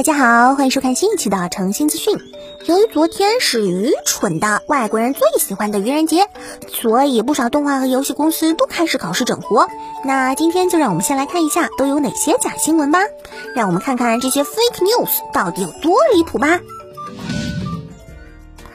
大家好，欢迎收看新一期的诚信资讯。由于昨天是愚蠢的外国人最喜欢的愚人节，所以不少动画和游戏公司都开始考试整活。那今天就让我们先来看一下都有哪些假新闻吧。让我们看看这些 fake news 到底有多离谱吧。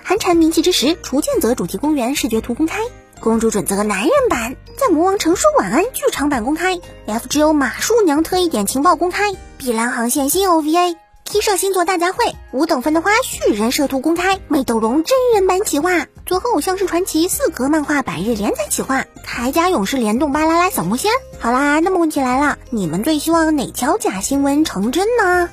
寒蝉鸣泣之时，雏剑泽主题公园视觉图公开，公主准则男人版在魔王城说晚安剧场版公开，FGO 马术娘特意点情报公开，碧蓝航线新 OVA。T 社星座大家会五等分的花絮人设图公开，美斗龙真人版企划，组合偶像是传奇四格漫画百日连载企划，铠甲勇士联动巴啦啦小魔仙。好啦，那么问题来了，你们最希望哪条假新闻成真呢？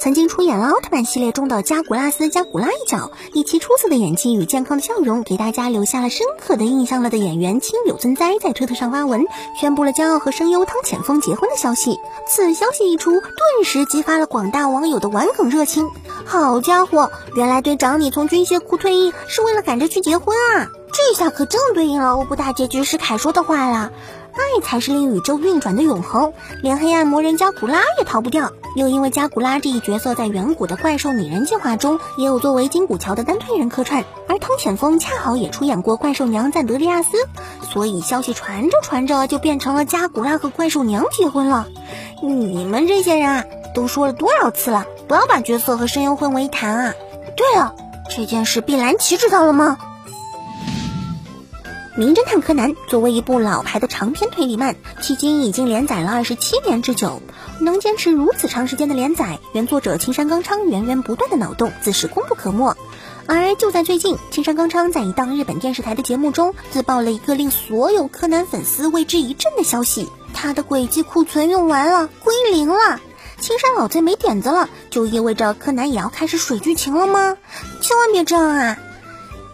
曾经出演了奥特曼系列中的加古拉斯加古拉一角，以其出色的演技与健康的笑容，给大家留下了深刻的印象了的演员青柳尊哉在推特上发文，宣布了将要和声优汤浅风结婚的消息。此消息一出，顿时激发了广大网友的玩梗热情。好家伙，原来队长你从军械库退役是为了赶着去结婚啊！这下可正对应了欧布大结局时凯说的话了。爱才是令宇宙运转的永恒，连黑暗魔人加古拉也逃不掉。又因为加古拉这一角色在远古的怪兽拟人计划中也有作为金古桥的单推人客串，而汤浅风恰好也出演过怪兽娘赞德利亚斯，所以消息传着传着就变成了加古拉和怪兽娘结婚了。你们这些人啊，都说了多少次了，不要把角色和声优混为一谈啊！对了，这件事碧蓝旗知道了吗？《名侦探柯南》作为一部老牌的长篇推理漫，迄今已经连载了二十七年之久。能坚持如此长时间的连载，原作者青山刚昌源源不断的脑洞自是功不可没。而就在最近，青山刚昌在一档日本电视台的节目中自曝了一个令所有柯南粉丝为之一振的消息：他的轨迹库存用完了，归零了。青山老贼没点子了，就意味着柯南也要开始水剧情了吗？千万别这样啊！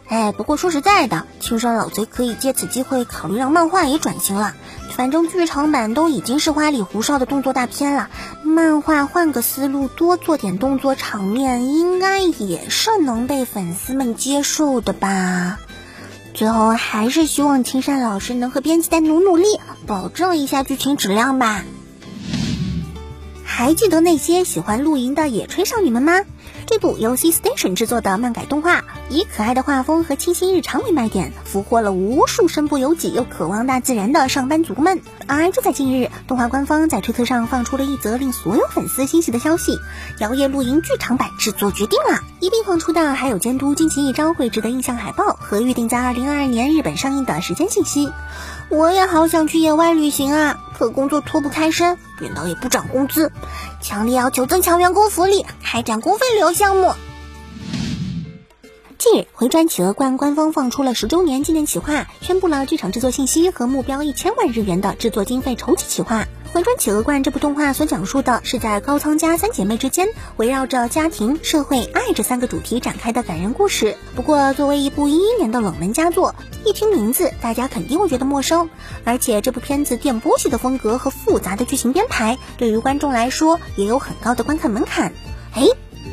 哎，不过说实在的，青山老贼可以借此机会考虑让漫画也转型了。反正剧场版都已经是花里胡哨的动作大片了，漫画换个思路，多做点动作场面，应该也是能被粉丝们接受的吧。最后还是希望青山老师能和编辑再努努力，保证一下剧情质量吧。还记得那些喜欢露营的野炊少女们吗？这部由 C Station 制作的漫改动画，以可爱的画风和清新日常为卖点，俘获了无数身不由己又渴望大自然的上班族们。而就在近日，动画官方在推特上放出了一则令所有粉丝欣喜的消息：《摇曳露营》剧场版制作决定了。一并放出的还有监督惊奇一招绘制的印象海报和预定在二零二二年日本上映的时间信息。我也好想去野外旅行啊，可工作脱不开身，领导也不涨工资，强烈要求增强员工福利，开展公费旅游项目。近日，回转企鹅观官方放出了十周年纪念企划，宣布了剧场制作信息和目标一千万日元的制作经费筹集企划。《回转企鹅观》这部动画所讲述的是在高仓家三姐妹之间，围绕着家庭、社会、爱这三个主题展开的感人故事。不过，作为一部一一年的冷门佳作，一听名字大家肯定会觉得陌生。而且，这部片子电波系的风格和复杂的剧情编排，对于观众来说也有很高的观看门槛。哎，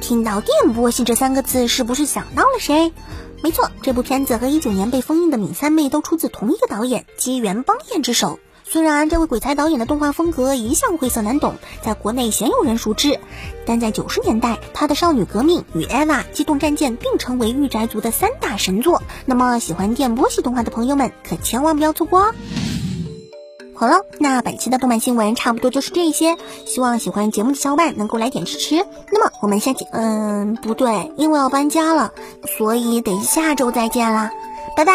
听到“电波系”这三个字，是不是想到了谁？没错，这部片子和一九年被封印的敏三妹都出自同一个导演机缘邦彦之手。虽然这位鬼才导演的动画风格一向晦涩难懂，在国内鲜有人熟知，但在九十年代，他的《少女革命》与《EVA》《机动战舰》并称为御宅族的三大神作。那么，喜欢电波系动画的朋友们可千万不要错过哦！好了，那本期的动漫新闻差不多就是这些，希望喜欢节目的小伙伴能够来点支持。那么，我们下期……嗯，不对，因为要搬家了，所以得下周再见啦，拜拜。